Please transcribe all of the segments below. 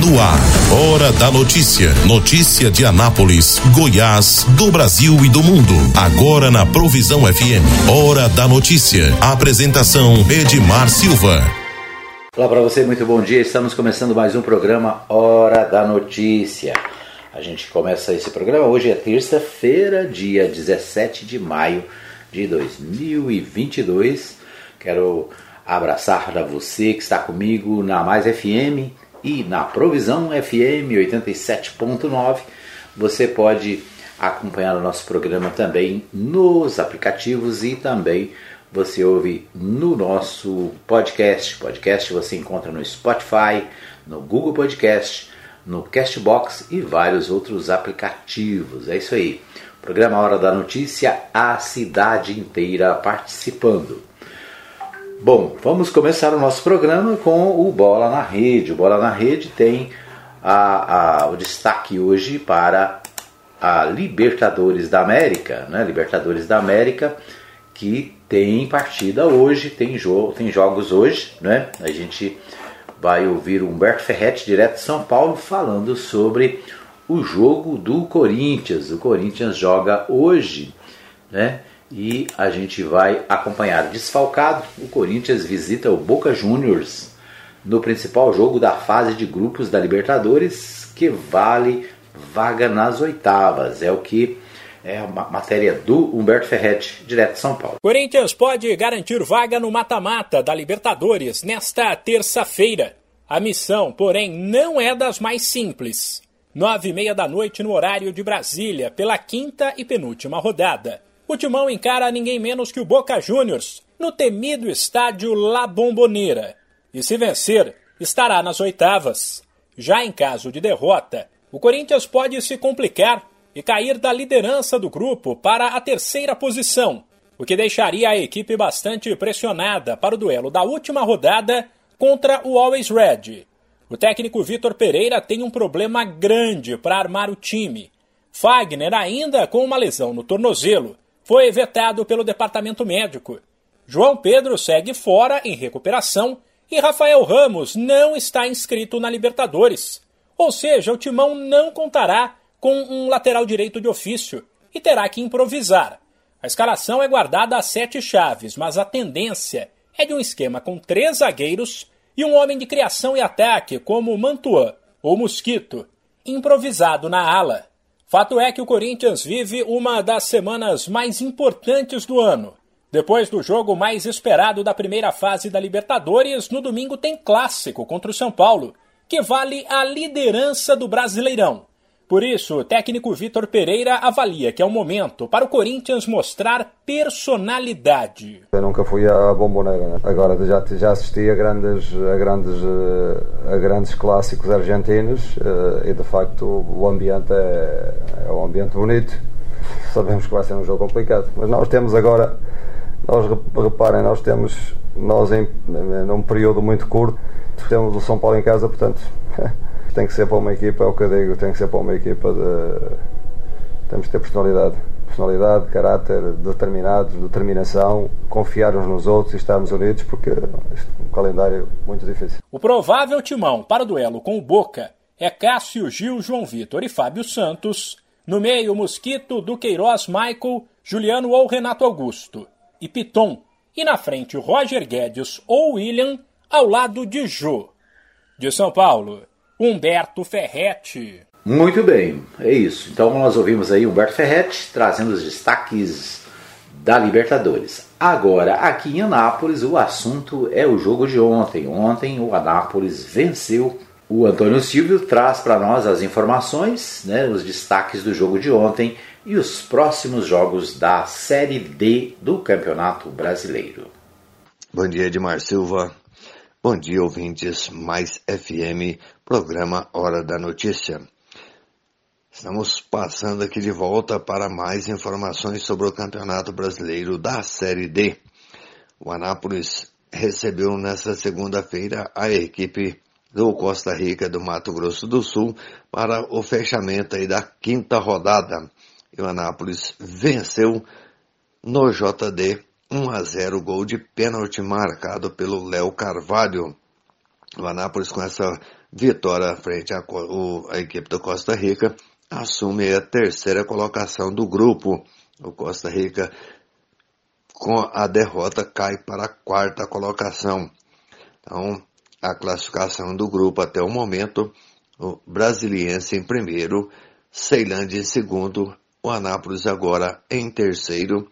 No ar, Hora da Notícia. Notícia de Anápolis, Goiás, do Brasil e do mundo. Agora na Provisão FM. Hora da Notícia. Apresentação Edmar Silva. Olá para você, muito bom dia. Estamos começando mais um programa Hora da Notícia. A gente começa esse programa hoje é terça-feira, dia 17 de maio de 2022. Quero abraçar para você que está comigo na Mais FM e na Provisão FM 87.9. Você pode acompanhar o nosso programa também nos aplicativos e também você ouve no nosso podcast. Podcast você encontra no Spotify, no Google Podcast, no Castbox e vários outros aplicativos. É isso aí. Programa Hora da Notícia, a cidade inteira participando. Bom, vamos começar o nosso programa com o Bola na Rede. O Bola na Rede tem a, a, o destaque hoje para a Libertadores da América, né? Libertadores da América que tem partida hoje, tem, jogo, tem jogos hoje, né? A gente vai ouvir o Humberto Ferretti, direto de São Paulo, falando sobre o jogo do Corinthians. O Corinthians joga hoje, né? E a gente vai acompanhar desfalcado. O Corinthians visita o Boca Juniors no principal jogo da fase de grupos da Libertadores, que vale vaga nas oitavas. É o que é a matéria do Humberto Ferretti, direto de São Paulo. Corinthians pode garantir vaga no mata-mata da Libertadores nesta terça-feira. A missão, porém, não é das mais simples. Nove e meia da noite no horário de Brasília, pela quinta e penúltima rodada. O Timão encara ninguém menos que o Boca Juniors no temido estádio La Bombonera. E se vencer, estará nas oitavas. Já em caso de derrota, o Corinthians pode se complicar e cair da liderança do grupo para a terceira posição, o que deixaria a equipe bastante pressionada para o duelo da última rodada contra o Always Red. O técnico Vitor Pereira tem um problema grande para armar o time. Fagner, ainda com uma lesão no tornozelo, foi vetado pelo departamento médico. João Pedro segue fora em recuperação e Rafael Ramos não está inscrito na Libertadores. Ou seja, o Timão não contará com um lateral direito de ofício e terá que improvisar. A escalação é guardada a sete chaves, mas a tendência é de um esquema com três zagueiros e um homem de criação e ataque como Mantuan ou Mosquito, improvisado na ala. Fato é que o Corinthians vive uma das semanas mais importantes do ano. Depois do jogo mais esperado da primeira fase da Libertadores, no domingo tem clássico contra o São Paulo, que vale a liderança do Brasileirão. Por isso, o técnico Vitor Pereira avalia que é o momento para o Corinthians mostrar personalidade. Eu nunca fui à bomboneira, né? agora já, já assisti a grandes, a, grandes, eh, a grandes clássicos argentinos eh, e de facto o ambiente é, é um ambiente bonito. Sabemos que vai ser um jogo complicado, mas nós temos agora, nós reparem, nós temos, nós em num período muito curto, temos o São Paulo em casa, portanto. tem que ser para uma equipa, é o que eu digo, tem que ser para uma equipa de. Temos que ter personalidade. Personalidade, caráter, determinados, determinação, confiar uns nos outros e estarmos unidos, porque é um calendário muito difícil. O provável timão para o duelo com o Boca é Cássio, Gil, João Vitor e Fábio Santos. No meio, Mosquito, Duqueiroz, Michael, Juliano ou Renato Augusto. E Piton. E na frente, Roger Guedes ou William, ao lado de Jô. De São Paulo, Humberto Ferretti. Muito bem, é isso. Então nós ouvimos aí Humberto Ferretti trazendo os destaques da Libertadores. Agora, aqui em Anápolis, o assunto é o jogo de ontem. Ontem o Anápolis venceu. O Antônio Silvio traz para nós as informações, né, os destaques do jogo de ontem e os próximos jogos da Série D do Campeonato Brasileiro. Bom dia, Edmar Silva. Bom dia, ouvintes Mais FM, programa Hora da Notícia. Estamos passando aqui de volta para mais informações sobre o Campeonato Brasileiro da Série D. O Anápolis recebeu nesta segunda-feira a equipe do Costa Rica do Mato Grosso do Sul para o fechamento aí da quinta rodada. E o Anápolis venceu no JD 1 a 0 gol de pênalti marcado pelo Léo Carvalho. O Anápolis com essa vitória frente à, a equipe do Costa Rica, assume a terceira colocação do grupo. O Costa Rica, com a derrota, cai para a quarta colocação. Então, a classificação do grupo até o momento, o Brasiliense em primeiro, Ceilândia em segundo, o Anápolis agora em terceiro,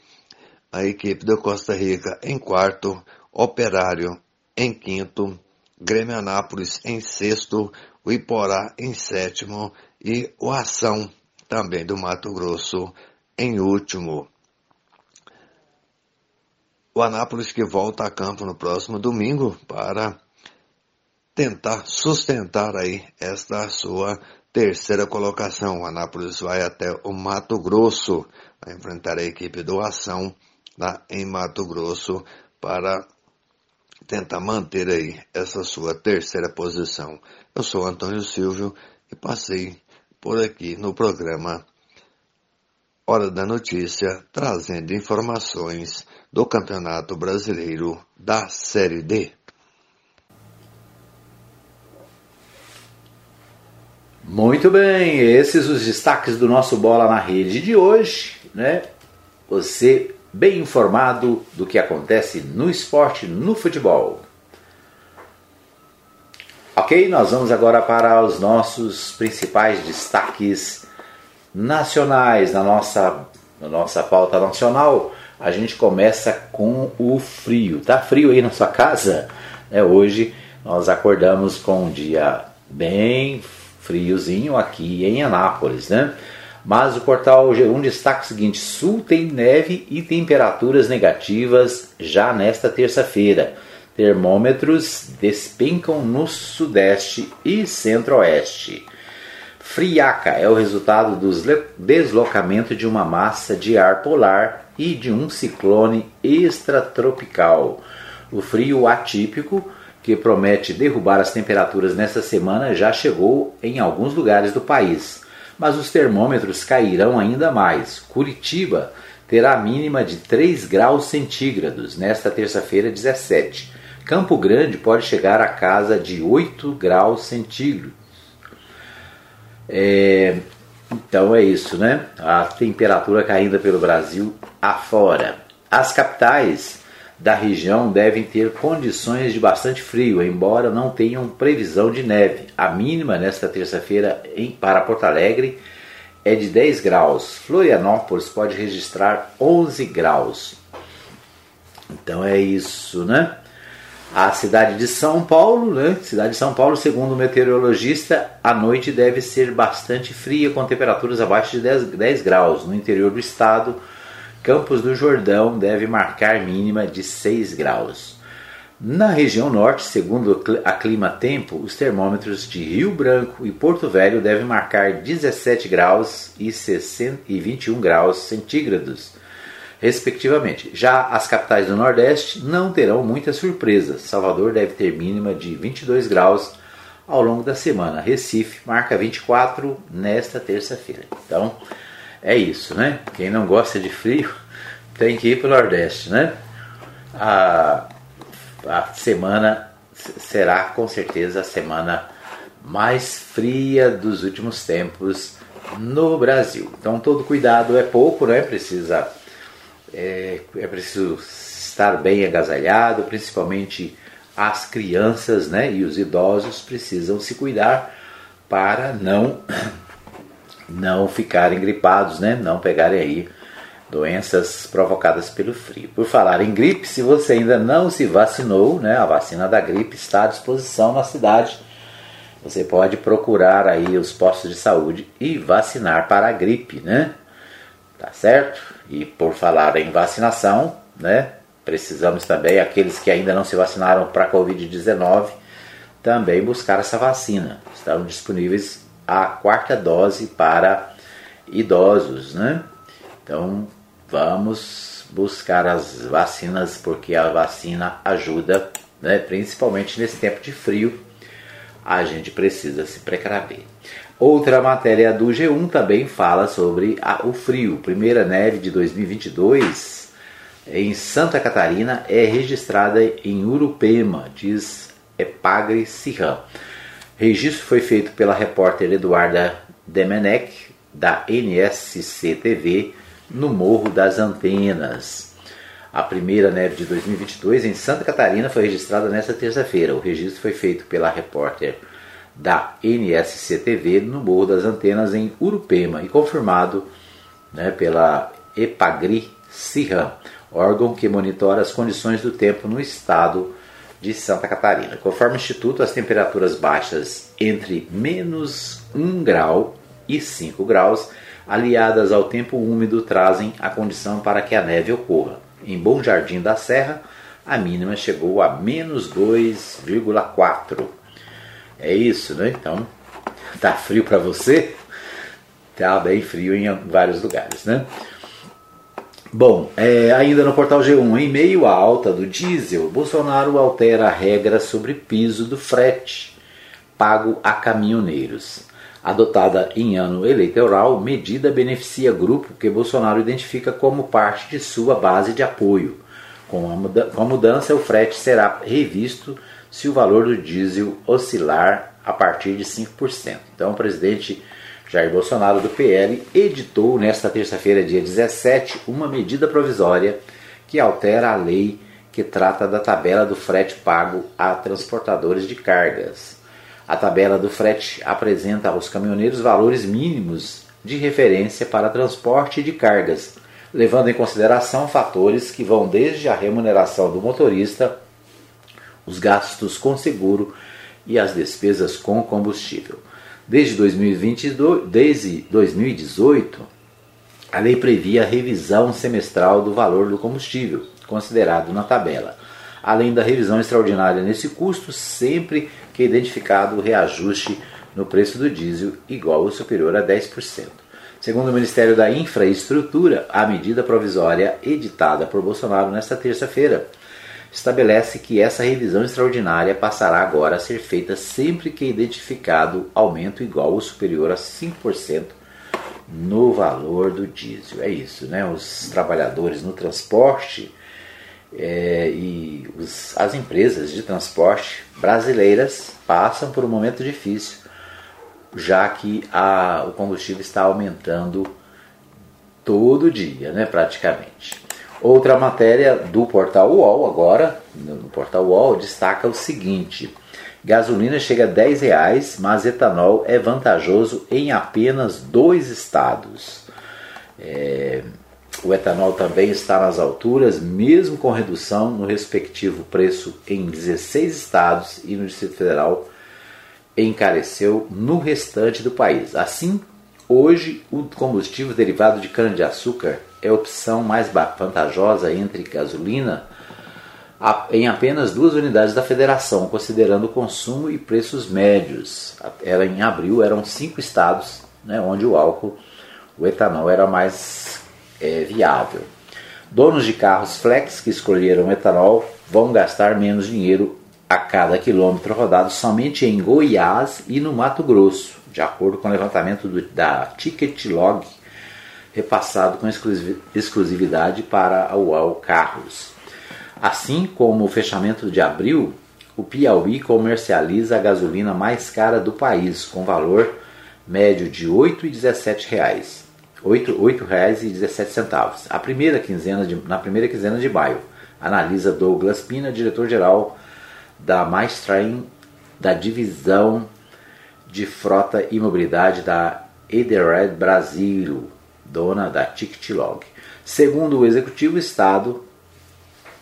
a equipe do Costa Rica em quarto, Operário em quinto, Grêmio Anápolis em sexto, o Iporá em sétimo e o Ação, também do Mato Grosso, em último. O Anápolis que volta a campo no próximo domingo para tentar sustentar aí esta sua terceira colocação. O Anápolis vai até o Mato Grosso, vai enfrentar a equipe do Ação lá em Mato Grosso para tentar manter aí essa sua terceira posição. Eu sou Antônio Silvio e passei por aqui no programa Hora da Notícia, trazendo informações do Campeonato Brasileiro da Série D. Muito bem, esses os destaques do nosso Bola na Rede de hoje, né? Você bem informado do que acontece no esporte, no futebol. Ok, nós vamos agora para os nossos principais destaques nacionais na nossa, na nossa pauta nacional. A gente começa com o frio. Tá frio aí na sua casa? É, hoje nós acordamos com um dia bem friozinho aqui em Anápolis, né? Mas o portal G1 destaca o seguinte: Sul tem neve e temperaturas negativas já nesta terça-feira. Termômetros despencam no sudeste e centro-oeste. Friaca é o resultado do deslocamento de uma massa de ar polar e de um ciclone extratropical. O frio atípico, que promete derrubar as temperaturas nesta semana, já chegou em alguns lugares do país mas os termômetros cairão ainda mais. Curitiba terá mínima de 3 graus centígrados nesta terça-feira 17. Campo Grande pode chegar a casa de 8 graus centígrados. É, então é isso, né? A temperatura caindo pelo Brasil afora. As capitais da região devem ter condições de bastante frio, embora não tenham previsão de neve. A mínima nesta terça-feira para Porto Alegre é de 10 graus. Florianópolis pode registrar 11 graus. Então é isso, né? A cidade de São Paulo, né? Cidade de São Paulo, segundo o meteorologista, a noite deve ser bastante fria, com temperaturas abaixo de 10, 10 graus. No interior do estado, Campos do Jordão deve marcar mínima de 6 graus. Na região norte, segundo a Clima Tempo, os termômetros de Rio Branco e Porto Velho devem marcar 17 graus e, 60, e 21 graus centígrados, respectivamente. Já as capitais do Nordeste não terão muitas surpresas. Salvador deve ter mínima de 22 graus ao longo da semana. Recife marca 24 nesta terça-feira. Então, é isso, né? Quem não gosta de frio tem que ir para o Nordeste, né? A, a semana será com certeza a semana mais fria dos últimos tempos no Brasil. Então todo cuidado é pouco, né? Precisa é, é preciso estar bem agasalhado, principalmente as crianças, né? E os idosos precisam se cuidar para não não ficarem gripados, né? Não pegarem aí doenças provocadas pelo frio. Por falar em gripe, se você ainda não se vacinou, né? A vacina da gripe está à disposição na cidade. Você pode procurar aí os postos de saúde e vacinar para a gripe, né? Tá certo? E por falar em vacinação, né? Precisamos também, aqueles que ainda não se vacinaram para a Covid-19, também buscar essa vacina. Estão disponíveis a quarta dose para idosos, né? Então vamos buscar as vacinas porque a vacina ajuda, né? Principalmente nesse tempo de frio, a gente precisa se precaver. Outra matéria do G1 também fala sobre a, o frio. Primeira neve de 2022 em Santa Catarina é registrada em Urupema, diz Epagre Sirram. Registro foi feito pela repórter Eduarda Demenech, da NSC TV, no Morro das Antenas. A primeira neve de 2022 em Santa Catarina foi registrada nesta terça-feira. O registro foi feito pela repórter da NSC TV no Morro das Antenas em Urupema e confirmado né, pela Epagri Cirram, órgão que monitora as condições do tempo no estado de Santa Catarina. Conforme o Instituto, as temperaturas baixas entre menos 1 grau e 5 graus, aliadas ao tempo úmido, trazem a condição para que a neve ocorra. Em Bom Jardim da Serra, a mínima chegou a menos 2,4. É isso, né? Então, tá frio para você? Tá bem frio em vários lugares, né? Bom, é, ainda no portal G1, em meio à alta do diesel, Bolsonaro altera a regra sobre piso do frete pago a caminhoneiros. Adotada em ano eleitoral, medida beneficia grupo que Bolsonaro identifica como parte de sua base de apoio. Com a, mudança, o frete será revisto se o valor do diesel oscilar a partir de 5%. Então, o presidente Jair Bolsonaro, do PL, editou nesta terça-feira, dia 17, uma medida provisória que altera a lei que trata da tabela do frete pago a transportadores de cargas. A tabela do frete apresenta aos caminhoneiros valores mínimos de referência para transporte de cargas, levando em consideração fatores que vão desde a remuneração do motorista, os gastos com seguro e as despesas com combustível. Desde 2022, desde 2018, a lei previa a revisão semestral do valor do combustível, considerado na tabela, além da revisão extraordinária nesse custo, sempre que identificado o reajuste no preço do diesel igual ou superior a 10%. Segundo o Ministério da Infraestrutura, a medida provisória editada por Bolsonaro nesta terça-feira estabelece que essa revisão extraordinária passará agora a ser feita sempre que identificado aumento igual ou superior a 5% no valor do diesel. É isso, né? Os trabalhadores no transporte é, e os, as empresas de transporte brasileiras passam por um momento difícil, já que a, o combustível está aumentando todo dia, né, praticamente. Outra matéria do portal UOL, agora, no portal UOL, destaca o seguinte: gasolina chega a 10 reais, mas etanol é vantajoso em apenas dois estados. É, o etanol também está nas alturas, mesmo com redução no respectivo preço em 16 estados e no Distrito Federal encareceu no restante do país. Assim, hoje o combustível derivado de cana-de-açúcar é a opção mais vantajosa entre gasolina em apenas duas unidades da federação, considerando o consumo e preços médios. Era em abril eram cinco estados né, onde o álcool, o etanol era mais é, viável. Donos de carros flex que escolheram etanol vão gastar menos dinheiro a cada quilômetro rodado somente em Goiás e no Mato Grosso, de acordo com o levantamento do, da Ticket Log repassado com exclusividade para a UAU Carros. Assim como o fechamento de abril, o Piauí comercializa a gasolina mais cara do país, com valor médio de R$ 8,17. R$ 8,17. A primeira quinzena de, na primeira quinzena de maio, analisa Douglas Pina, diretor-geral da Mainstream da divisão de frota e mobilidade da Edenred Brasil, dona da TicTlog. Segundo o executivo, o Estado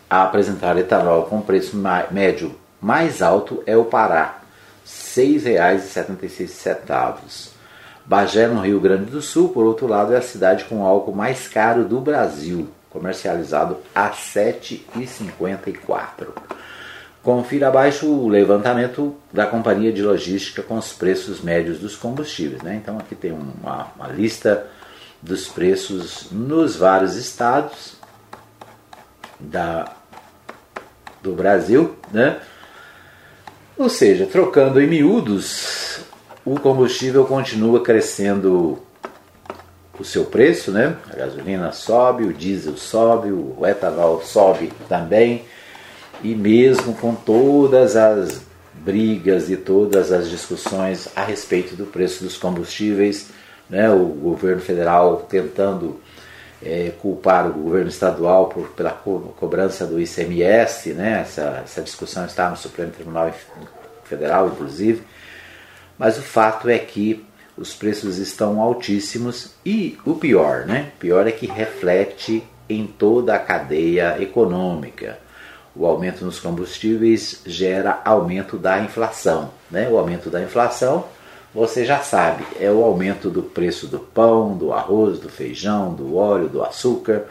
a apresentar etanol com preço médio mais alto é o Pará, R$ 6,76. Bagé, no Rio Grande do Sul, por outro lado, é a cidade com o álcool mais caro do Brasil, comercializado a R$ 7,54. Confira abaixo o levantamento da companhia de logística com os preços médios dos combustíveis. Né? Então aqui tem uma, uma lista dos preços nos vários estados da, do Brasil, né? Ou seja, trocando em miúdos, o combustível continua crescendo o seu preço, né? A gasolina sobe, o diesel sobe, o etanol sobe também, e mesmo com todas as brigas e todas as discussões a respeito do preço dos combustíveis, né? o governo federal tentando é, culpar o governo estadual por, pela co cobrança do ICMS, né? essa, essa discussão está no Supremo Tribunal Federal, inclusive, mas o fato é que os preços estão altíssimos e o pior, né? pior é que reflete em toda a cadeia econômica. O aumento nos combustíveis gera aumento da inflação. Né? O aumento da inflação, você já sabe, é o aumento do preço do pão, do arroz, do feijão, do óleo, do açúcar.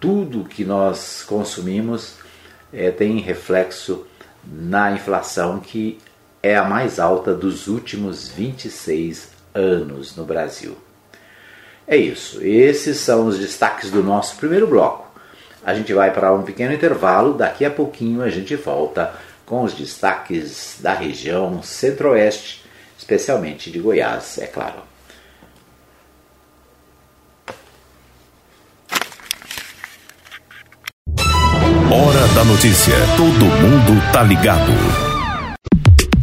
Tudo que nós consumimos é, tem reflexo na inflação, que é a mais alta dos últimos 26 anos no Brasil. É isso, esses são os destaques do nosso primeiro bloco. A gente vai para um pequeno intervalo, daqui a pouquinho a gente volta com os destaques da região centro-oeste, especialmente de Goiás, é claro. Hora da notícia. Todo mundo tá ligado.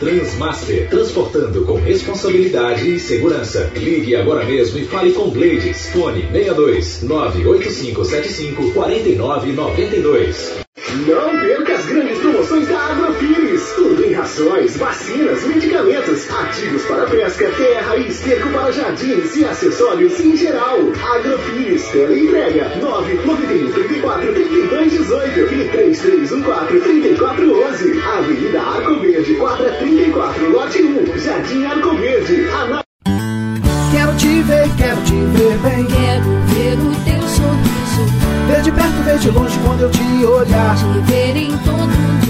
Transmaster, transportando com responsabilidade e segurança. Ligue agora mesmo e fale com Blades. Fone 62 98575 4992. Não perca as grandes promoções da Agrofires. Tudo em rações, vacinas, medicamentos, ativos para pesca, terra e esterco para jardins e acessórios em geral. Agrofires, tela entrega 991 34 32 18 e 3314 3411. Avenida Arco Verde, quadra 34, lote 1, Jardim Arco Verde. Ana... Quero te ver, quero te ver bem. Quero ver o teu sorriso. Ver de perto, ver de longe quando eu te olhar. Te ver em todo lugar.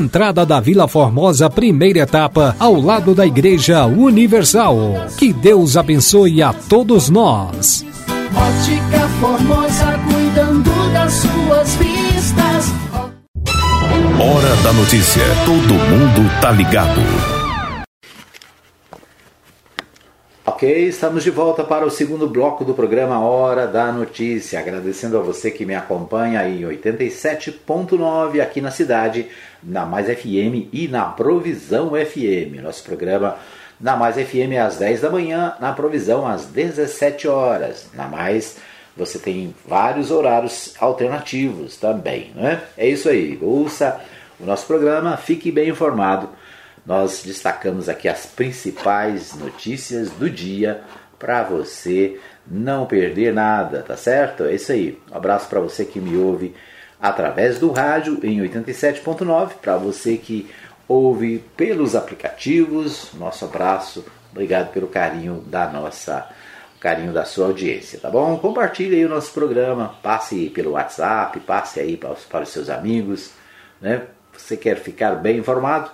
entrada da Vila Formosa, primeira etapa, ao lado da Igreja Universal. Que Deus abençoe a todos nós. Ótica Formosa, cuidando das suas vistas. Hora da notícia. Todo mundo tá ligado. Ok, estamos de volta para o segundo bloco do programa Hora da Notícia. Agradecendo a você que me acompanha em 87.9 aqui na cidade, na Mais FM e na Provisão FM. Nosso programa na Mais FM às 10 da manhã, na Provisão às 17 horas. Na Mais você tem vários horários alternativos também, né? É isso aí. Ouça o nosso programa, fique bem informado nós destacamos aqui as principais notícias do dia para você não perder nada, tá certo? É isso aí. Um abraço para você que me ouve através do rádio em 87.9, para você que ouve pelos aplicativos. Nosso abraço. Obrigado pelo carinho da nossa carinho da sua audiência, tá bom? Compartilhe aí o nosso programa, passe pelo WhatsApp, passe aí para os, para os seus amigos, né? Você quer ficar bem informado?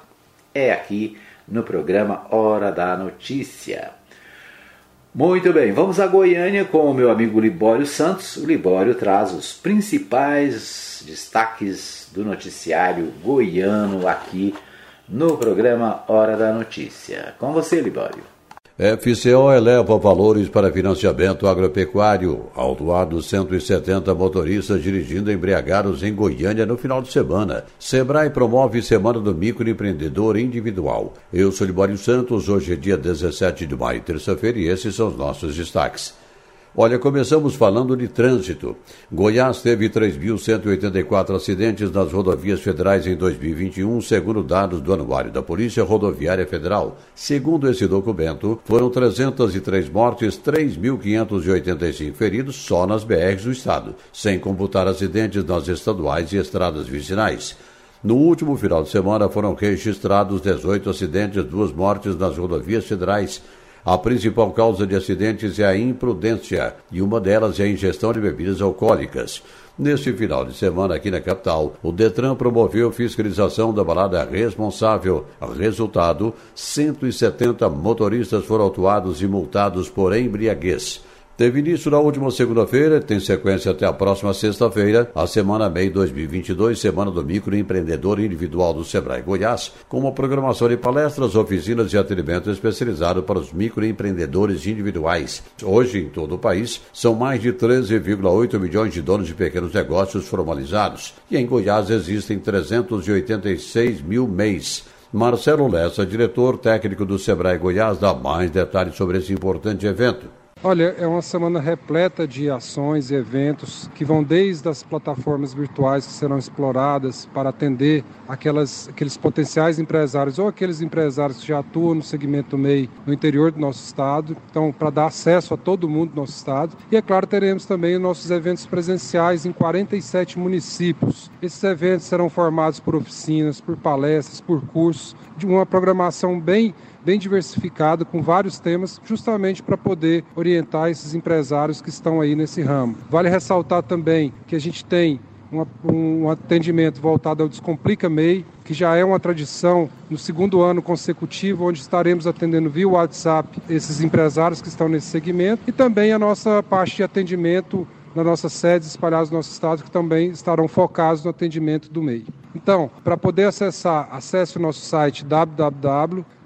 é aqui no programa Hora da Notícia. Muito bem, vamos a Goiânia com o meu amigo Libório Santos. O Libório traz os principais destaques do noticiário goiano aqui no programa Hora da Notícia. Com você, Libório. FCO eleva valores para financiamento agropecuário. Autuados 170 motoristas dirigindo embriagados em Goiânia no final de semana. Sebrae promove Semana do Microempreendedor Individual. Eu sou Libório Santos, hoje é dia 17 de maio, terça-feira, e esses são os nossos destaques. Olha, começamos falando de trânsito. Goiás teve 3.184 acidentes nas rodovias federais em 2021, segundo dados do Anuário da Polícia Rodoviária Federal. Segundo esse documento, foram 303 mortes, 3.585 feridos só nas BRs do estado, sem computar acidentes nas estaduais e estradas vicinais. No último final de semana foram registrados 18 acidentes, duas mortes nas rodovias federais. A principal causa de acidentes é a imprudência e uma delas é a ingestão de bebidas alcoólicas. Neste final de semana aqui na capital, o Detran promoveu fiscalização da balada responsável. Resultado: 170 motoristas foram autuados e multados por embriaguez. Teve início na última segunda-feira, tem sequência até a próxima sexta-feira, a Semana MEI 2022, Semana do Microempreendedor Individual do Sebrae Goiás, com uma programação de palestras, oficinas e atendimento especializado para os microempreendedores individuais. Hoje, em todo o país, são mais de 13,8 milhões de donos de pequenos negócios formalizados, e em Goiás existem 386 mil MEIs. Marcelo Lessa, diretor técnico do Sebrae Goiás, dá mais detalhes sobre esse importante evento. Olha, é uma semana repleta de ações e eventos que vão desde as plataformas virtuais que serão exploradas para atender aquelas, aqueles potenciais empresários ou aqueles empresários que já atuam no segmento MEI no interior do nosso estado, então para dar acesso a todo mundo do nosso estado. E é claro, teremos também os nossos eventos presenciais em 47 municípios. Esses eventos serão formados por oficinas, por palestras, por cursos, de uma programação bem bem diversificado, com vários temas, justamente para poder orientar esses empresários que estão aí nesse ramo. Vale ressaltar também que a gente tem um atendimento voltado ao Descomplica MEI, que já é uma tradição no segundo ano consecutivo, onde estaremos atendendo via WhatsApp esses empresários que estão nesse segmento, e também a nossa parte de atendimento nas nossas sedes espalhadas no nosso estado, que também estarão focados no atendimento do MEI. Então, para poder acessar, acesse o nosso site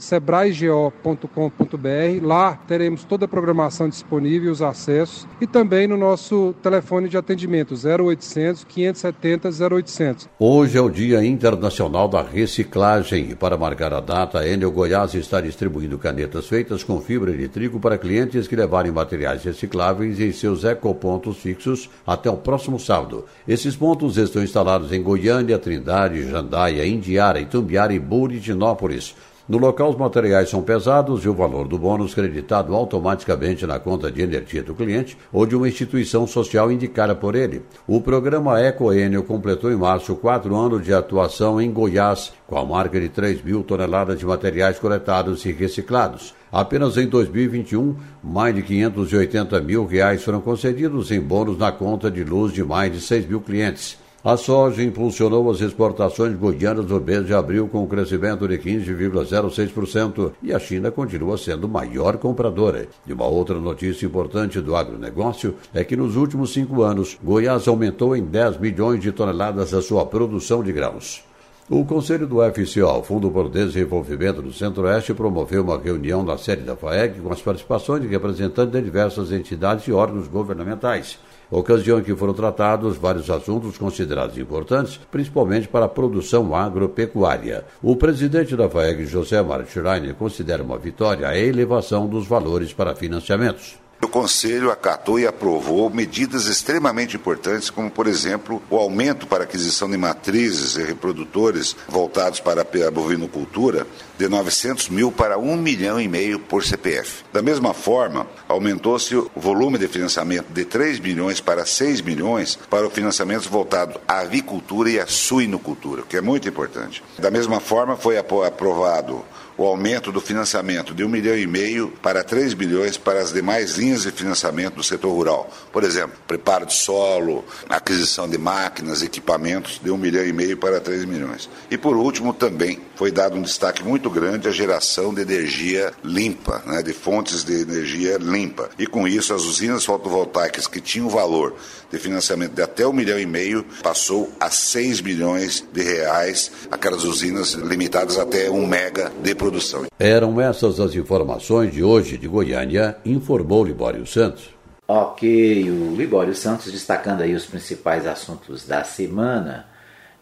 www.sebraego.com.br. Lá teremos toda a programação disponível, os acessos e também no nosso telefone de atendimento 0800 570 0800. Hoje é o Dia Internacional da Reciclagem e para marcar a data, a Enel Goiás está distribuindo canetas feitas com fibra de trigo para clientes que levarem materiais recicláveis em seus ecopontos fixos até o próximo sábado. Esses pontos estão instalados em Goiânia, Trindade, Jandaia, Indiara, Itumbiara e Buritinópolis. No local, os materiais são pesados e o valor do bônus creditado automaticamente na conta de energia do cliente ou de uma instituição social indicada por ele. O programa EcoEnio completou em março quatro anos de atuação em Goiás, com a marca de 3 mil toneladas de materiais coletados e reciclados. Apenas em 2021, mais de 580 mil reais foram concedidos em bônus na conta de luz de mais de 6 mil clientes. A soja impulsionou as exportações goianas no mês de abril com um crescimento de 15,06% e a China continua sendo maior compradora. E uma outra notícia importante do agronegócio é que nos últimos cinco anos, Goiás aumentou em 10 milhões de toneladas a sua produção de grãos. O Conselho do FCO, Fundo por Desenvolvimento do Centro-Oeste, promoveu uma reunião na sede da FAEG com as participações de representantes de diversas entidades e órgãos governamentais ocasião em que foram tratados vários assuntos considerados importantes, principalmente para a produção agropecuária. O presidente da FAEG, José Schreiner, considera uma vitória a elevação dos valores para financiamentos. O Conselho acatou e aprovou medidas extremamente importantes, como, por exemplo, o aumento para aquisição de matrizes e reprodutores voltados para a bovinocultura de 900 mil para 1 milhão e meio por CPF. Da mesma forma, aumentou-se o volume de financiamento de 3 milhões para 6 milhões para o financiamento voltado à avicultura e à suinocultura, que é muito importante. Da mesma forma, foi aprovado o aumento do financiamento de um milhão e meio para 3 bilhões para as demais linhas de financiamento do setor rural. Por exemplo, preparo de solo, aquisição de máquinas, equipamentos de um milhão e meio para 3 milhões. E por último, também foi dado um destaque muito grande à geração de energia limpa, né, de fontes de energia limpa. E com isso, as usinas fotovoltaicas que tinham valor de financiamento de até um milhão e meio passou a 6 milhões de reais, aquelas usinas limitadas até um mega de produção. Eram essas as informações de hoje de Goiânia, informou Libório Santos. Ok, o Libório Santos destacando aí os principais assuntos da semana.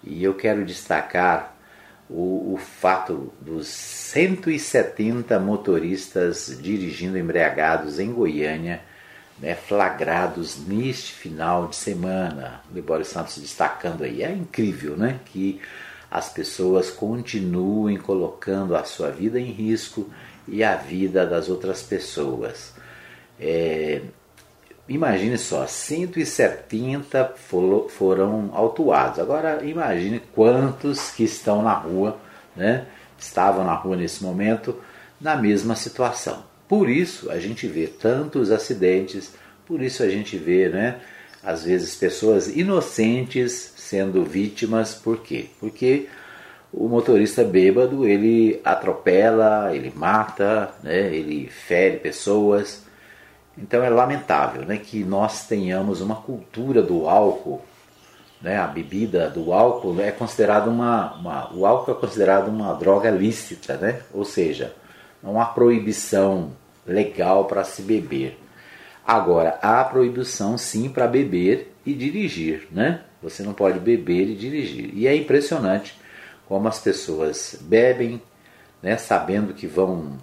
E eu quero destacar o, o fato dos 170 motoristas dirigindo embriagados em Goiânia né, flagrados neste final de semana. O Libório Santos destacando aí. É incrível né, que as pessoas continuem colocando a sua vida em risco e a vida das outras pessoas. É, imagine só, 170 foram autuados. Agora imagine quantos que estão na rua, né? estavam na rua nesse momento, na mesma situação. Por isso a gente vê tantos acidentes, por isso a gente vê, né, às vezes pessoas inocentes sendo vítimas, por quê? Porque o motorista bêbado ele atropela, ele mata, né, ele fere pessoas. Então é lamentável né, que nós tenhamos uma cultura do álcool, né, a bebida do álcool é considerada uma, uma, o álcool é considerado uma droga lícita, né? ou seja, não há proibição legal para se beber. Agora, há proibição sim para beber e dirigir, né? Você não pode beber e dirigir. E é impressionante como as pessoas bebem, né, sabendo que vão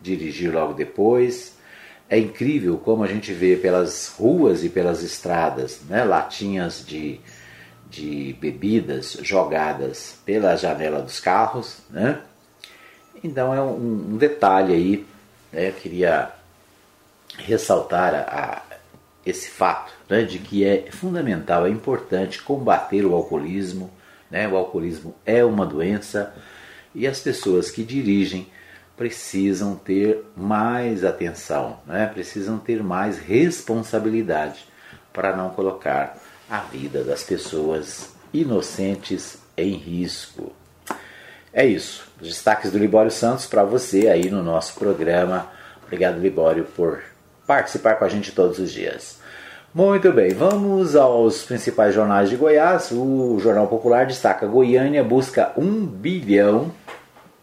dirigir logo depois. É incrível como a gente vê pelas ruas e pelas estradas né, latinhas de, de bebidas jogadas pela janela dos carros. Né? Então é um, um detalhe aí, né, eu queria ressaltar a, a esse fato né, de que é fundamental, é importante combater o alcoolismo, né? O alcoolismo é uma doença e as pessoas que dirigem precisam ter mais atenção, né? precisam ter mais responsabilidade para não colocar a vida das pessoas inocentes em risco. É isso. Os destaques do Libório Santos para você aí no nosso programa. Obrigado, Libório, por participar com a gente todos os dias. Muito bem, vamos aos principais jornais de Goiás. O Jornal Popular destaca: Goiânia busca um bilhão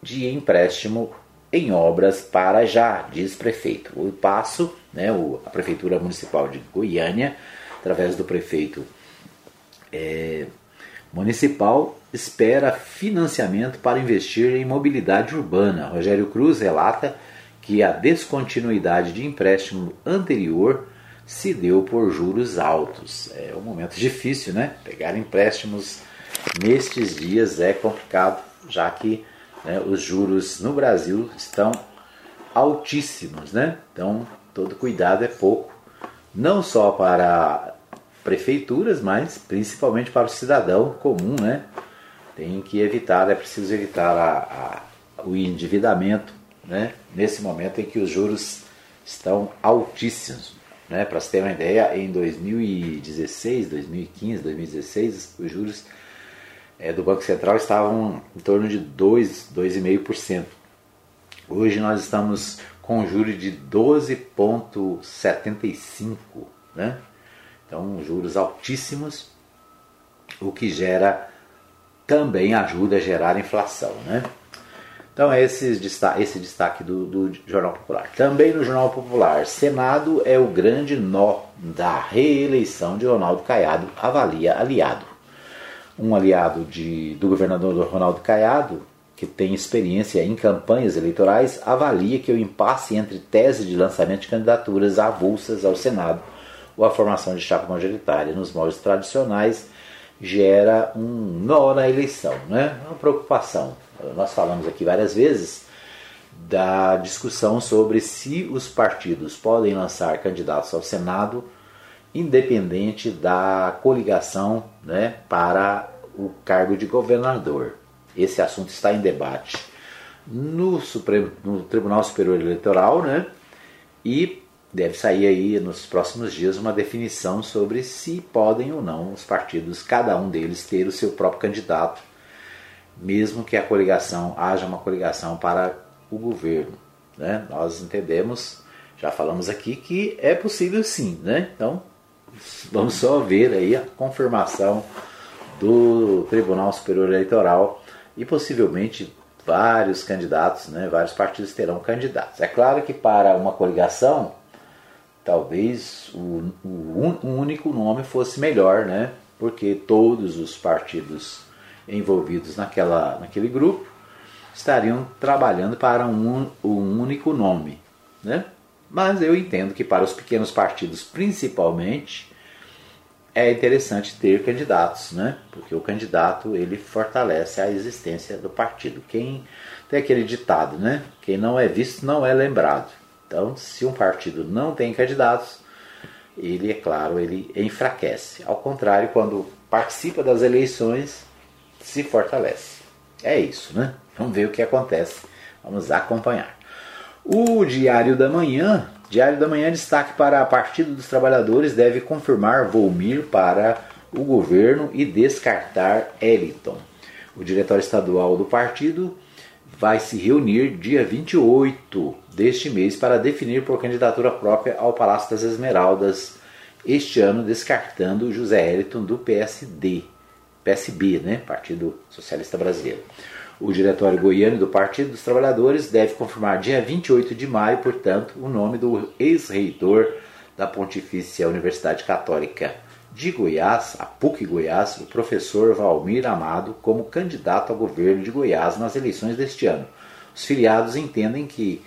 de empréstimo em obras para já, diz prefeito. O passo, né, o, a Prefeitura Municipal de Goiânia, através do prefeito é, municipal, espera financiamento para investir em mobilidade urbana. Rogério Cruz relata que a descontinuidade de empréstimo anterior se deu por juros altos. É um momento difícil, né? Pegar empréstimos nestes dias é complicado, já que né, os juros no Brasil estão altíssimos, né? Então, todo cuidado é pouco, não só para prefeituras, mas principalmente para o cidadão comum, né? Tem que evitar, é preciso evitar a, a, o endividamento, né? Nesse momento em que os juros estão altíssimos. Né? Para você ter uma ideia, em 2016, 2015, 2016, os juros é, do Banco Central estavam em torno de 2, 2,5%. Hoje nós estamos com juros de 12,75%. Né? Então, juros altíssimos, o que gera também ajuda a gerar inflação. Né? Então, esse destaque, esse destaque do, do, Jornal Popular. Também no Jornal Popular, Senado é o grande nó da reeleição de Ronaldo Caiado, avalia aliado. Um aliado de, do governador Ronaldo Caiado, que tem experiência em campanhas eleitorais, avalia que o impasse entre tese de lançamento de candidaturas avulsas ao Senado ou a formação de chapa majoritária nos moldes tradicionais gera um nó na eleição, né? uma preocupação nós falamos aqui várias vezes da discussão sobre se os partidos podem lançar candidatos ao Senado independente da coligação né, para o cargo de governador. Esse assunto está em debate no, Supremo, no Tribunal Superior Eleitoral né, e deve sair aí nos próximos dias uma definição sobre se podem ou não os partidos, cada um deles, ter o seu próprio candidato mesmo que a coligação haja uma coligação para o governo. Né? Nós entendemos, já falamos aqui, que é possível sim. Né? Então, vamos só ver aí a confirmação do Tribunal Superior Eleitoral e possivelmente vários candidatos, né? vários partidos terão candidatos. É claro que para uma coligação, talvez o, o único nome fosse melhor, né? porque todos os partidos envolvidos naquela, naquele grupo estariam trabalhando para um, um único nome. Né? Mas eu entendo que para os pequenos partidos, principalmente, é interessante ter candidatos, né? Porque o candidato ele fortalece a existência do partido. Quem tem aquele ditado, né? Quem não é visto não é lembrado. Então, se um partido não tem candidatos, ele, é claro, ele enfraquece. Ao contrário, quando participa das eleições, se fortalece. É isso, né? Vamos ver o que acontece. Vamos acompanhar. O Diário da Manhã, Diário da Manhã destaque para a Partido dos Trabalhadores deve confirmar Volmir para o governo e descartar Eliton. O diretório estadual do partido vai se reunir dia 28 deste mês para definir por candidatura própria ao Palácio das Esmeraldas este ano, descartando José Eliton do PSD, PSB, né? Partido Socialista Brasileiro. O Diretório Goiano do Partido dos Trabalhadores deve confirmar dia 28 de maio, portanto, o nome do ex-reitor da Pontifícia Universidade Católica de Goiás, a PUC Goiás, o professor Valmir Amado, como candidato ao governo de Goiás nas eleições deste ano. Os filiados entendem que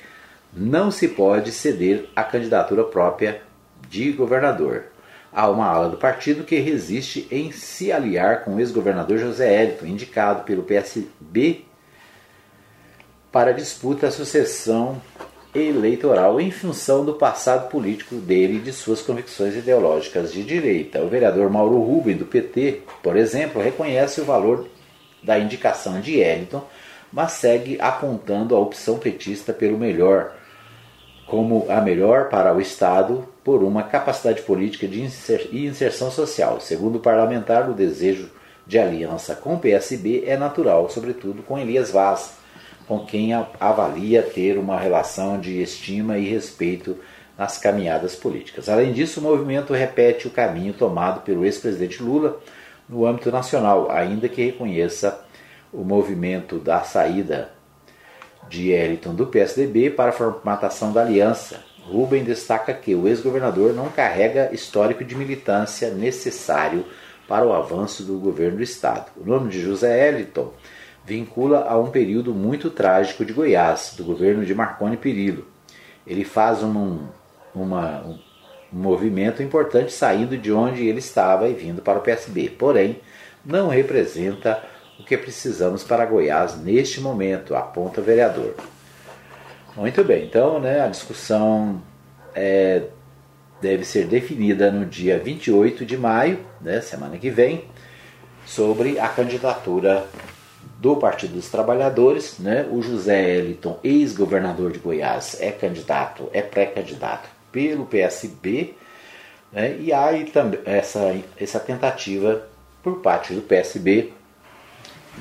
não se pode ceder a candidatura própria de governador. Há uma ala do partido que resiste em se aliar com o ex-governador José Hélito, indicado pelo PSB para a disputa à sucessão eleitoral em função do passado político dele e de suas convicções ideológicas de direita. O vereador Mauro Rubem, do PT, por exemplo, reconhece o valor da indicação de Eliton, mas segue apontando a opção petista pelo melhor, como a melhor para o Estado por uma capacidade política de e inserção social. Segundo o parlamentar, o desejo de aliança com o PSB é natural, sobretudo com Elias Vaz, com quem avalia ter uma relação de estima e respeito nas caminhadas políticas. Além disso, o movimento repete o caminho tomado pelo ex-presidente Lula no âmbito nacional, ainda que reconheça o movimento da saída de Eliton do PSDB para a formatação da aliança Rubem destaca que o ex-governador não carrega histórico de militância necessário para o avanço do governo do estado. O nome de José Eliton vincula a um período muito trágico de Goiás, do governo de Marconi Perillo. Ele faz um, uma, um movimento importante saindo de onde ele estava e vindo para o PSB, porém não representa o que precisamos para Goiás neste momento, aponta o vereador. Muito bem, então né, a discussão é, deve ser definida no dia 28 de maio, né, semana que vem, sobre a candidatura do Partido dos Trabalhadores. Né, o José Eliton, ex-governador de Goiás, é candidato, é pré-candidato pelo PSB, né, e há aí também essa, essa tentativa por parte do PSB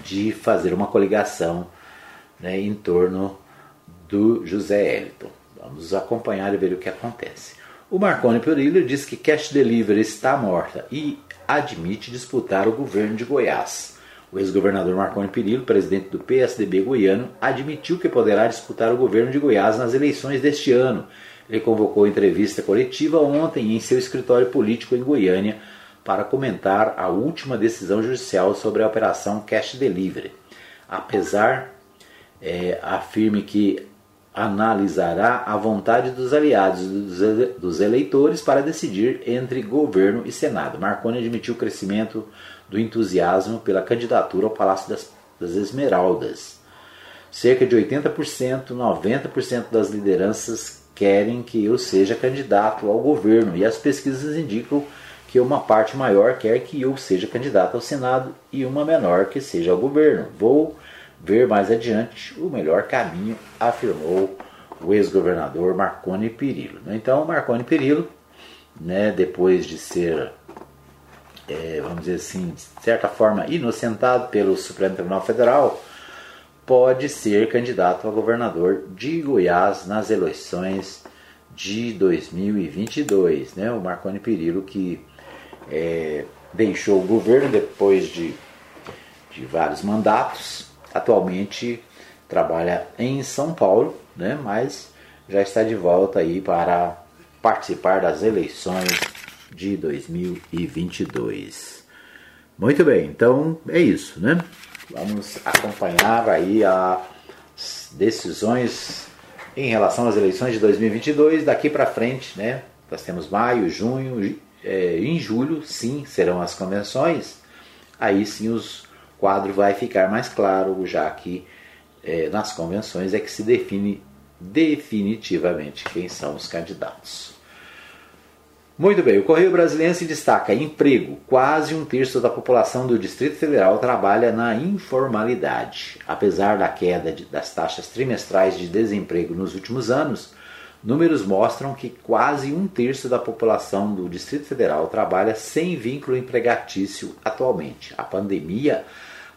de fazer uma coligação né, em torno do José Eliton. Vamos acompanhar e ver o que acontece. O Marconi Perillo diz que Cash Delivery está morta e admite disputar o governo de Goiás. O ex-governador Marconi Perillo, presidente do PSDB goiano, admitiu que poderá disputar o governo de Goiás nas eleições deste ano. Ele convocou entrevista coletiva ontem em seu escritório político em Goiânia para comentar a última decisão judicial sobre a operação Cash Delivery. Apesar, é, afirme que analisará a vontade dos aliados dos eleitores para decidir entre governo e Senado. Marconi admitiu o crescimento do entusiasmo pela candidatura ao Palácio das, das Esmeraldas. Cerca de 80%, 90% das lideranças querem que eu seja candidato ao governo e as pesquisas indicam que uma parte maior quer que eu seja candidato ao Senado e uma menor que seja ao governo. Vou ver mais adiante o melhor caminho, afirmou o ex-governador Marconi Perillo. Então, Marconi Perillo, né, depois de ser, é, vamos dizer assim, de certa forma inocentado pelo Supremo Tribunal Federal, pode ser candidato a governador de Goiás nas eleições de 2022. Né? O Marconi Perillo que é, deixou o governo depois de, de vários mandatos, atualmente trabalha em São Paulo, né, mas já está de volta aí para participar das eleições de 2022. Muito bem, então é isso, né? Vamos acompanhar aí as decisões em relação às eleições de 2022, daqui para frente, né? Nós temos maio, junho, é, em julho, sim, serão as convenções. Aí sim os quadro vai ficar mais claro, já que é, nas convenções é que se define definitivamente quem são os candidatos. Muito bem, o Correio Brasileiro se destaca emprego. Quase um terço da população do Distrito Federal trabalha na informalidade. Apesar da queda de, das taxas trimestrais de desemprego nos últimos anos, números mostram que quase um terço da população do Distrito Federal trabalha sem vínculo empregatício atualmente. A pandemia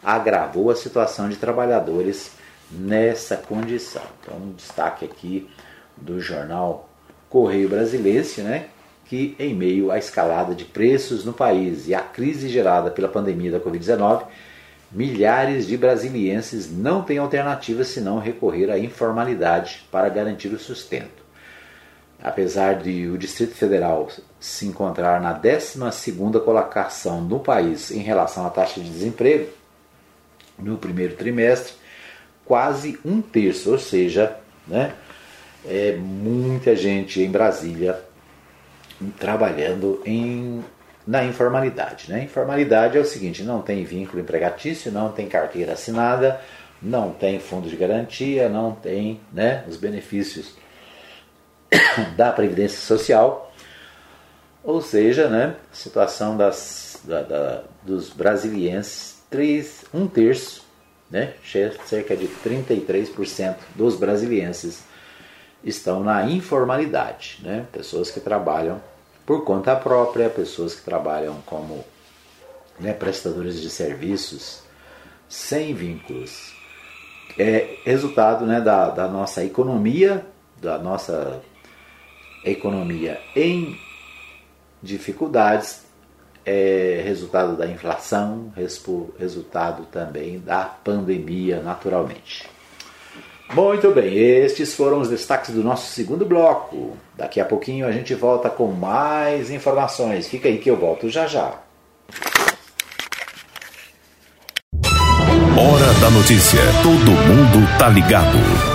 agravou a situação de trabalhadores nessa condição. Então, um destaque aqui do jornal Correio Brasilense, né, que em meio à escalada de preços no país e à crise gerada pela pandemia da Covid-19, milhares de brasilienses não têm alternativa senão recorrer à informalidade para garantir o sustento. Apesar de o Distrito Federal se encontrar na 12ª colocação no país em relação à taxa de desemprego, no primeiro trimestre, quase um terço, ou seja, né, é muita gente em Brasília trabalhando em, na informalidade. Né? Informalidade é o seguinte: não tem vínculo empregatício, não tem carteira assinada, não tem fundo de garantia, não tem né, os benefícios da Previdência Social. Ou seja, né, situação das, da, da, dos brasilienses, três, um terço, né, cerca de 33% dos brasilienses estão na informalidade, né? pessoas que trabalham por conta própria, pessoas que trabalham como né, prestadores de serviços sem vínculos. É resultado né, da, da nossa economia, da nossa economia em dificuldades, é resultado da inflação, resultado também da pandemia, naturalmente. Muito bem, estes foram os destaques do nosso segundo bloco. Daqui a pouquinho a gente volta com mais informações. Fica aí que eu volto já já. Hora da notícia. Todo mundo tá ligado.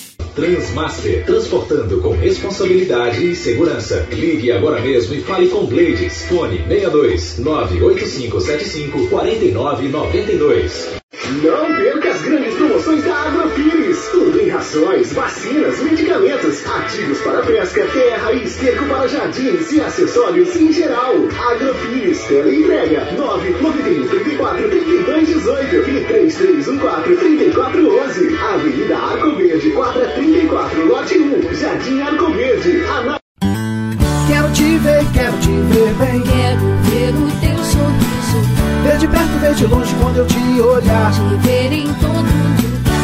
Transmaster, transportando com responsabilidade e segurança. Ligue agora mesmo e fale com Blades. Fone 62 98575 4992. Não perca as grandes promoções da Agrofires. Rações, vacinas, medicamentos, ativos para pesca, terra e esterco para jardins e acessórios em geral. Agrofires, entrega 991 34 32 18 e 3314 3411. Avenida Arco Verde, quadra 34, lote 1, Jardim Arco Verde. Ana... Quero te ver, quero te ver bem. Quero ver o teu sorriso. Ver de perto, ver de longe quando eu te olhar. Te ver em todo lugar.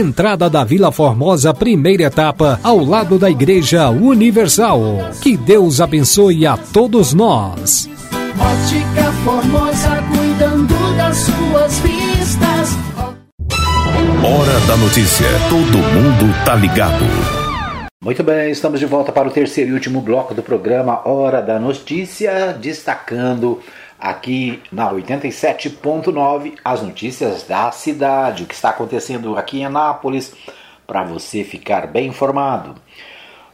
entrada da Vila Formosa, primeira etapa, ao lado da Igreja Universal. Que Deus abençoe a todos nós. Ótica Formosa, cuidando das suas vistas. Hora da notícia. Todo mundo tá ligado. Muito bem, estamos de volta para o terceiro e último bloco do programa Hora da Notícia, destacando aqui na 87.9 as notícias da cidade, o que está acontecendo aqui em Anápolis, para você ficar bem informado.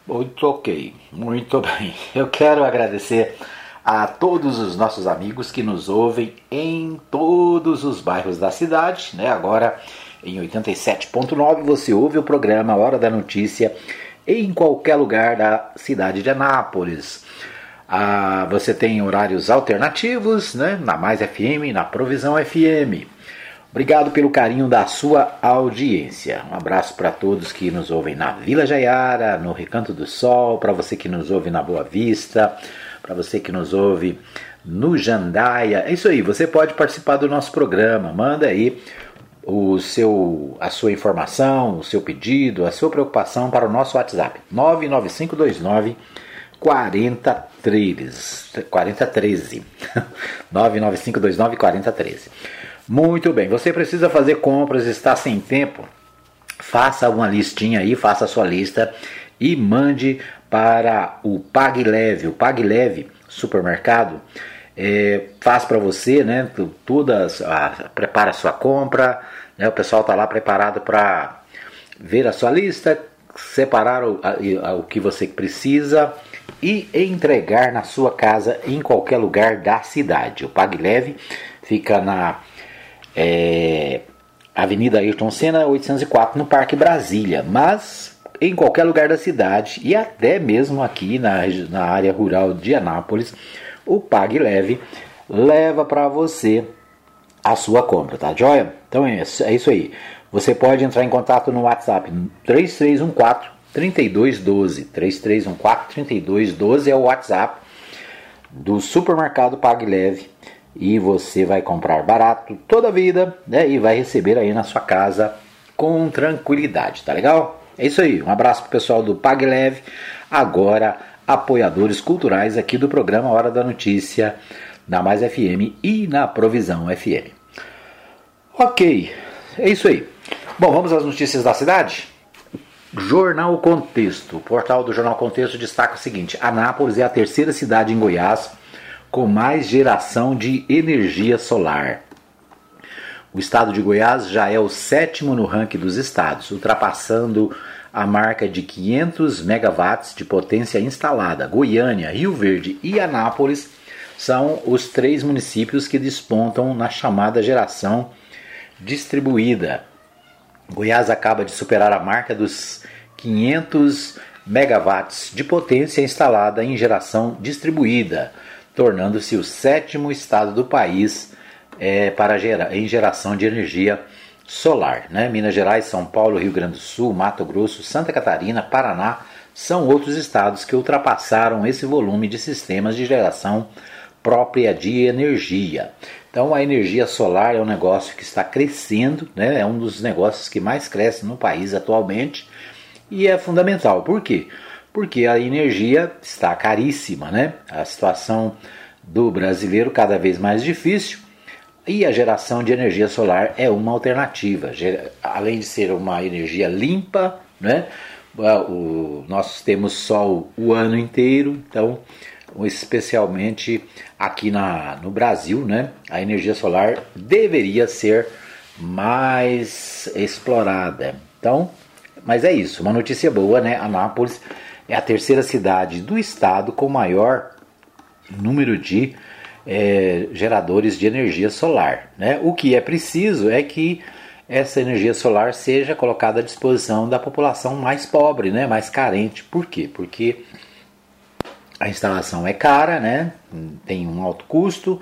Muito ok, muito bem. Eu quero agradecer a todos os nossos amigos que nos ouvem em todos os bairros da cidade, né? Agora em 87.9 você ouve o programa Hora da Notícia em qualquer lugar da cidade de Anápolis. Ah, você tem horários alternativos né, na Mais FM, na Provisão FM. Obrigado pelo carinho da sua audiência. Um abraço para todos que nos ouvem na Vila Jaiara, no Recanto do Sol, para você que nos ouve na Boa Vista, para você que nos ouve no Jandaia. É isso aí, você pode participar do nosso programa. Manda aí o seu, a sua informação, o seu pedido, a sua preocupação para o nosso WhatsApp 99529 4013 4013 99529 4013 Muito bem, você precisa fazer compras, está sem tempo? Faça uma listinha aí, faça a sua lista e mande para o Pag Leve, o Pag Leve supermercado é, faz para você, né? Todas, a, prepara a sua compra, né? O pessoal está lá preparado para ver a sua lista, separar o, a, o que você precisa e entregar na sua casa em qualquer lugar da cidade. O Pag Leve fica na é, Avenida Ayrton Senna 804 no Parque Brasília, mas em qualquer lugar da cidade e até mesmo aqui na, na área rural de Anápolis o Pag Leve leva para você a sua compra, tá joia? Então é isso, é isso aí. Você pode entrar em contato no WhatsApp 3314 3212. 3314 3212 é o WhatsApp do supermercado Pag Leve e você vai comprar barato toda a vida né, e vai receber aí na sua casa com tranquilidade, tá legal? É isso aí, um abraço pro pessoal do Pag Leve. Agora apoiadores culturais aqui do programa Hora da Notícia, na Mais FM e na Provisão FM. Ok, é isso aí. Bom, vamos às notícias da cidade? Jornal Contexto. O portal do Jornal Contexto destaca o seguinte: Anápolis é a terceira cidade em Goiás com mais geração de energia solar. O estado de Goiás já é o sétimo no ranking dos estados, ultrapassando a marca de 500 megawatts de potência instalada. Goiânia, Rio Verde e Anápolis são os três municípios que despontam na chamada geração distribuída. Goiás acaba de superar a marca dos 500 megawatts de potência instalada em geração distribuída, tornando-se o sétimo estado do país é, para gera, em geração de energia solar. Né? Minas Gerais, São Paulo, Rio Grande do Sul, Mato Grosso, Santa Catarina, Paraná são outros estados que ultrapassaram esse volume de sistemas de geração própria de energia. Então a energia solar é um negócio que está crescendo, né? é um dos negócios que mais cresce no país atualmente e é fundamental. Por quê? Porque a energia está caríssima, né? A situação do brasileiro cada vez mais difícil e a geração de energia solar é uma alternativa. Além de ser uma energia limpa, né? O, nós temos sol o ano inteiro, então, especialmente aqui na, no Brasil, né? A energia solar deveria ser mais explorada. Então, mas é isso, uma notícia boa, né? Anápolis é a terceira cidade do estado com maior número de é, geradores de energia solar. Né? O que é preciso é que essa energia solar seja colocada à disposição da população mais pobre, né? mais carente. Por quê? Porque a instalação é cara, né? tem um alto custo,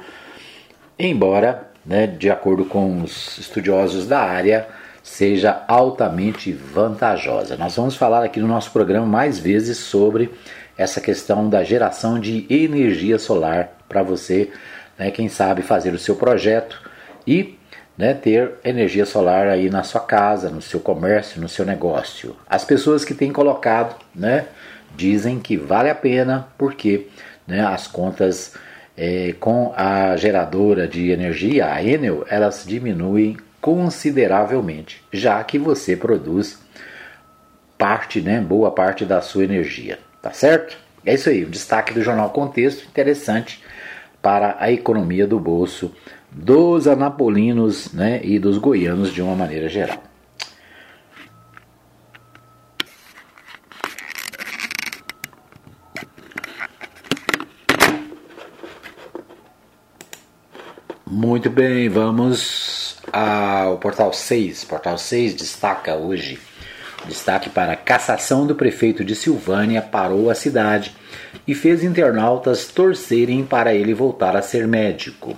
embora, né, de acordo com os estudiosos da área, seja altamente vantajosa. Nós vamos falar aqui no nosso programa mais vezes sobre essa questão da geração de energia solar para você, né, quem sabe, fazer o seu projeto e né, ter energia solar aí na sua casa, no seu comércio, no seu negócio. As pessoas que têm colocado, né, dizem que vale a pena porque né, as contas é, com a geradora de energia, a Enel, elas diminuem consideravelmente, já que você produz parte, né, boa parte da sua energia. Tá certo? É isso aí, um destaque do jornal Contexto interessante para a economia do bolso dos anapolinos né, e dos goianos de uma maneira geral. Muito bem, vamos ao portal 6. Portal 6 destaca hoje Destaque para cassação do prefeito de Silvânia parou a cidade e fez internautas torcerem para ele voltar a ser médico.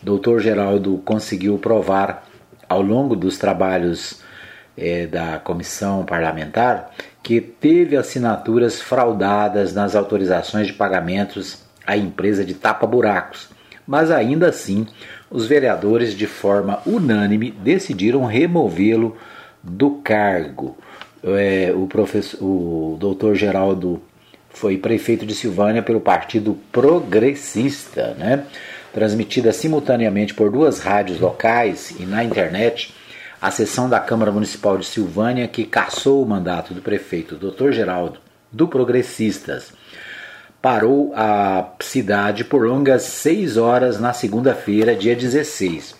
Dr. Geraldo conseguiu provar ao longo dos trabalhos é, da comissão parlamentar que teve assinaturas fraudadas nas autorizações de pagamentos à empresa de tapa-buracos, mas ainda assim os vereadores, de forma unânime, decidiram removê-lo do cargo. É, o, professor, o doutor Geraldo foi prefeito de Silvânia pelo Partido Progressista, né? transmitida simultaneamente por duas rádios locais e na internet a sessão da Câmara Municipal de Silvânia que cassou o mandato do prefeito Dr. Geraldo do Progressistas. Parou a cidade por longas seis horas na segunda-feira, dia 16.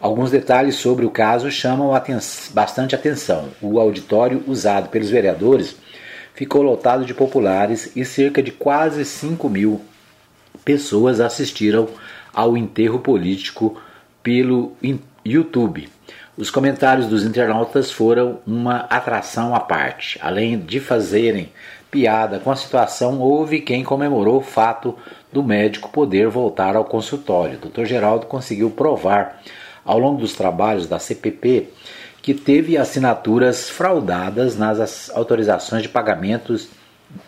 Alguns detalhes sobre o caso chamam aten bastante atenção. O auditório usado pelos vereadores ficou lotado de populares e cerca de quase 5 mil pessoas assistiram ao enterro político pelo YouTube. Os comentários dos internautas foram uma atração à parte. Além de fazerem piada com a situação, houve quem comemorou o fato do médico poder voltar ao consultório. Dr. Geraldo conseguiu provar, ao longo dos trabalhos da CPP, que teve assinaturas fraudadas nas autorizações de pagamentos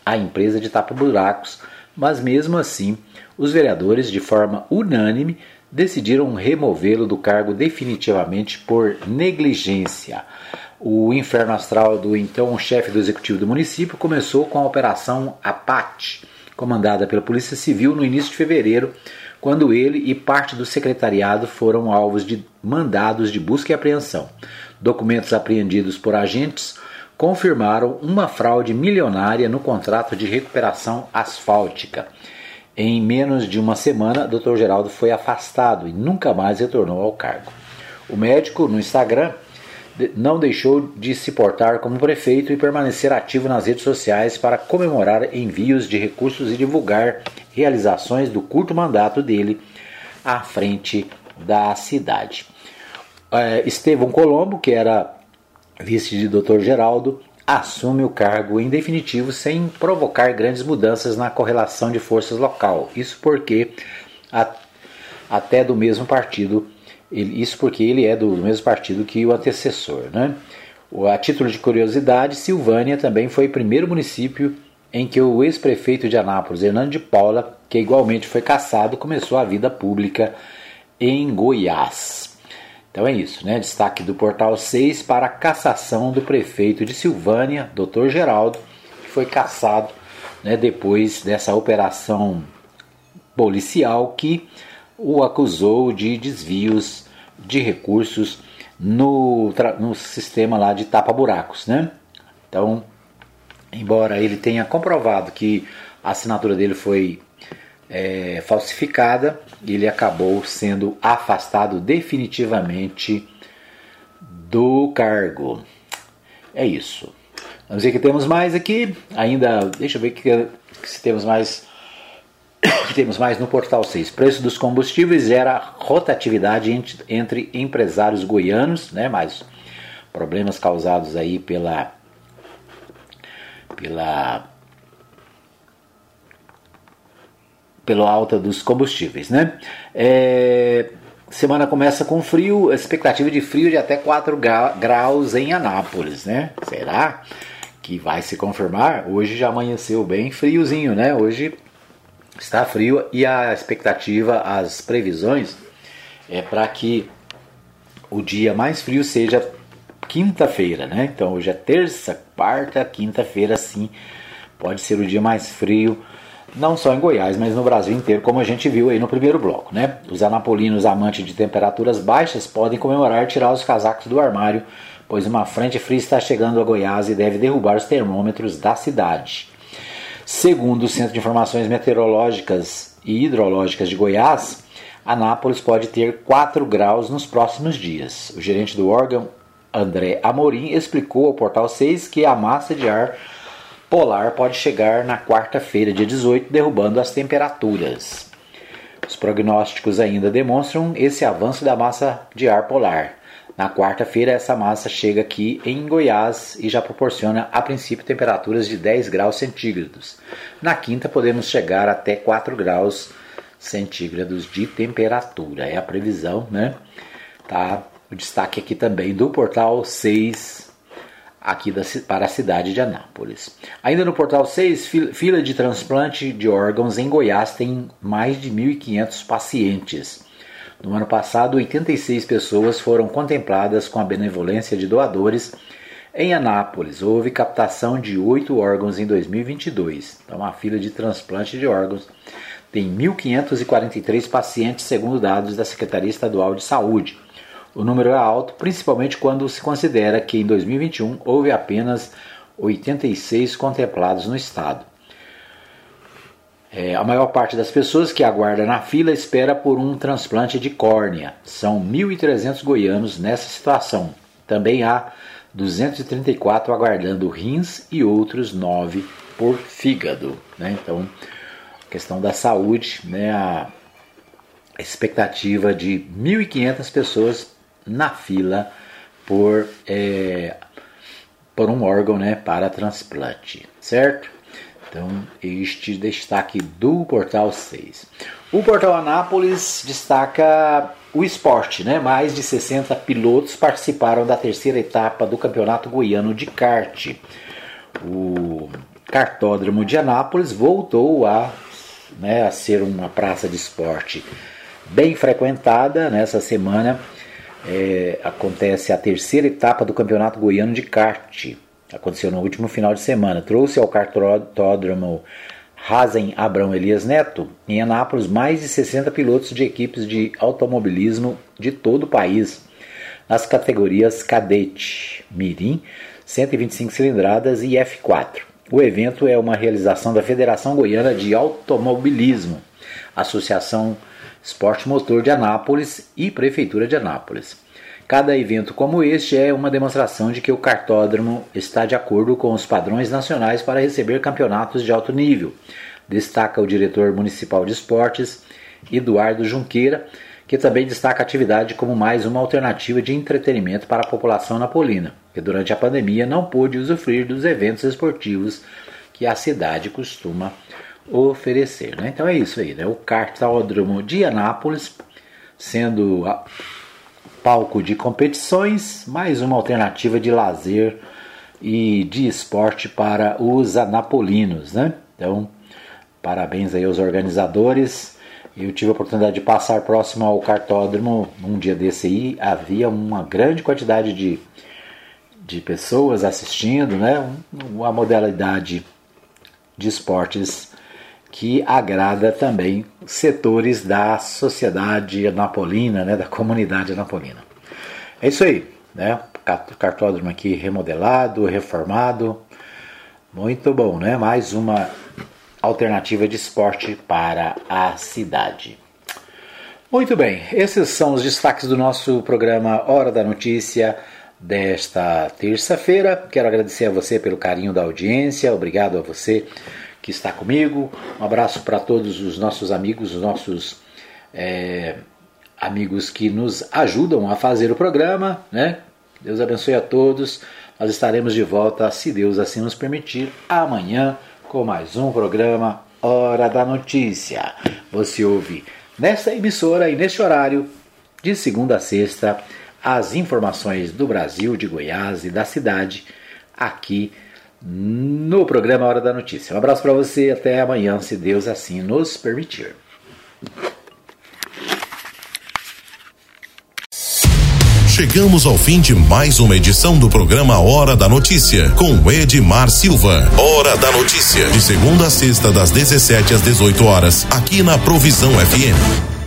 à empresa de tapa-buracos, mas mesmo assim, os vereadores, de forma unânime, decidiram removê-lo do cargo definitivamente por negligência. O inferno astral do então chefe do executivo do município começou com a Operação Apate, comandada pela Polícia Civil no início de fevereiro, quando ele e parte do secretariado foram alvos de mandados de busca e apreensão. Documentos apreendidos por agentes confirmaram uma fraude milionária no contrato de recuperação asfáltica. Em menos de uma semana, Dr. Geraldo foi afastado e nunca mais retornou ao cargo. O médico, no Instagram, não deixou de se portar como prefeito e permanecer ativo nas redes sociais para comemorar envios de recursos e divulgar realizações do curto mandato dele à frente da cidade. É, Estevão Colombo, que era vice de Dr. Geraldo, assume o cargo em definitivo sem provocar grandes mudanças na correlação de forças local. Isso porque até do mesmo partido, ele, isso porque ele é do mesmo partido que o antecessor, né? A título de curiosidade, Silvânia também foi o primeiro município em que o ex-prefeito de Anápolis, Hernando de Paula, que igualmente foi cassado, começou a vida pública em Goiás. Então é isso, né? Destaque do Portal 6 para a cassação do prefeito de Silvânia, Dr. Geraldo, que foi cassado né, depois dessa operação policial que o acusou de desvios de recursos no, no sistema lá de tapa-buracos, né? Então, embora ele tenha comprovado que a assinatura dele foi é, falsificada, ele acabou sendo afastado definitivamente do cargo. É isso. Vamos ver que temos mais aqui. Ainda, deixa eu ver que, se temos mais. temos mais no portal 6. Preço dos combustíveis gera rotatividade entre, empresários goianos, né? Mais problemas causados aí pela pela pela alta dos combustíveis, né? É, semana começa com frio, expectativa de frio de até 4 graus em Anápolis, né? Será que vai se confirmar? Hoje já amanheceu bem friozinho, né? Hoje está frio e a expectativa, as previsões é para que o dia mais frio seja quinta-feira, né? Então hoje é terça, quarta, quinta-feira, sim, pode ser o dia mais frio não só em Goiás, mas no Brasil inteiro, como a gente viu aí no primeiro bloco. Né? Os anapolinos amantes de temperaturas baixas podem comemorar tirar os casacos do armário, pois uma frente fria está chegando a Goiás e deve derrubar os termômetros da cidade. Segundo o Centro de Informações Meteorológicas e Hidrológicas de Goiás, Anápolis pode ter 4 graus nos próximos dias. O gerente do órgão, André Amorim, explicou ao Portal 6 que a massa de ar polar pode chegar na quarta-feira, dia 18, derrubando as temperaturas. Os prognósticos ainda demonstram esse avanço da massa de ar polar. Na quarta-feira, essa massa chega aqui em Goiás e já proporciona, a princípio, temperaturas de 10 graus centígrados. Na quinta, podemos chegar até 4 graus centígrados de temperatura. É a previsão, né? Tá o destaque aqui também do portal 6 aqui da, para a cidade de Anápolis. Ainda no portal 6, fila de transplante de órgãos em Goiás tem mais de 1.500 pacientes. No ano passado, 86 pessoas foram contempladas com a benevolência de doadores em Anápolis. Houve captação de oito órgãos em 2022. Então, a fila de transplante de órgãos tem 1.543 pacientes, segundo dados da Secretaria Estadual de Saúde. O número é alto, principalmente quando se considera que em 2021 houve apenas 86 contemplados no estado. É, a maior parte das pessoas que aguarda na fila espera por um transplante de córnea. São 1.300 goianos nessa situação. Também há 234 aguardando rins e outros 9 por fígado. Né? Então, questão da saúde, né? a expectativa de 1.500 pessoas na fila por, é, por um órgão né, para transplante, certo? Então, este destaque do Portal 6. O Portal Anápolis destaca o esporte, né? Mais de 60 pilotos participaram da terceira etapa do Campeonato Goiano de Kart. O cartódromo de Anápolis voltou a, né, a ser uma praça de esporte bem frequentada nessa semana é, acontece a terceira etapa do Campeonato Goiano de Kart. Aconteceu no último final de semana. Trouxe ao cartódromo Razen Abrão Elias Neto, em Anápolis, mais de 60 pilotos de equipes de automobilismo de todo o país, nas categorias Cadete, Mirim, 125 cilindradas e F4. O evento é uma realização da Federação Goiana de Automobilismo, Associação Esporte Motor de Anápolis e Prefeitura de Anápolis. Cada evento como este é uma demonstração de que o cartódromo está de acordo com os padrões nacionais para receber campeonatos de alto nível, destaca o diretor municipal de esportes, Eduardo Junqueira, que também destaca a atividade como mais uma alternativa de entretenimento para a população napolina, que durante a pandemia não pôde usufruir dos eventos esportivos que a cidade costuma oferecer. Né? Então é isso aí, né? o cartódromo de Anápolis sendo palco de competições, mais uma alternativa de lazer e de esporte para os anapolinos. Né? Então, parabéns aí aos organizadores. Eu tive a oportunidade de passar próximo ao cartódromo um dia desse aí, havia uma grande quantidade de, de pessoas assistindo, né? uma modalidade de esportes que agrada também setores da sociedade anapolina, né, da comunidade anapolina. É isso aí, né? Cartódromo aqui remodelado, reformado. Muito bom, né? Mais uma alternativa de esporte para a cidade. Muito bem, esses são os destaques do nosso programa Hora da Notícia desta terça-feira. Quero agradecer a você pelo carinho da audiência, obrigado a você que está comigo. Um abraço para todos os nossos amigos, os nossos é, amigos que nos ajudam a fazer o programa. Né? Deus abençoe a todos. Nós estaremos de volta, se Deus assim nos permitir, amanhã com mais um programa Hora da Notícia. Você ouve nesta emissora e neste horário, de segunda a sexta, as informações do Brasil, de Goiás e da cidade, aqui no programa Hora da Notícia. Um abraço para você até amanhã, se Deus assim nos permitir. Chegamos ao fim de mais uma edição do programa Hora da Notícia, com Edmar Silva. Hora da Notícia, de segunda a sexta, das 17 às 18 horas, aqui na Provisão FM.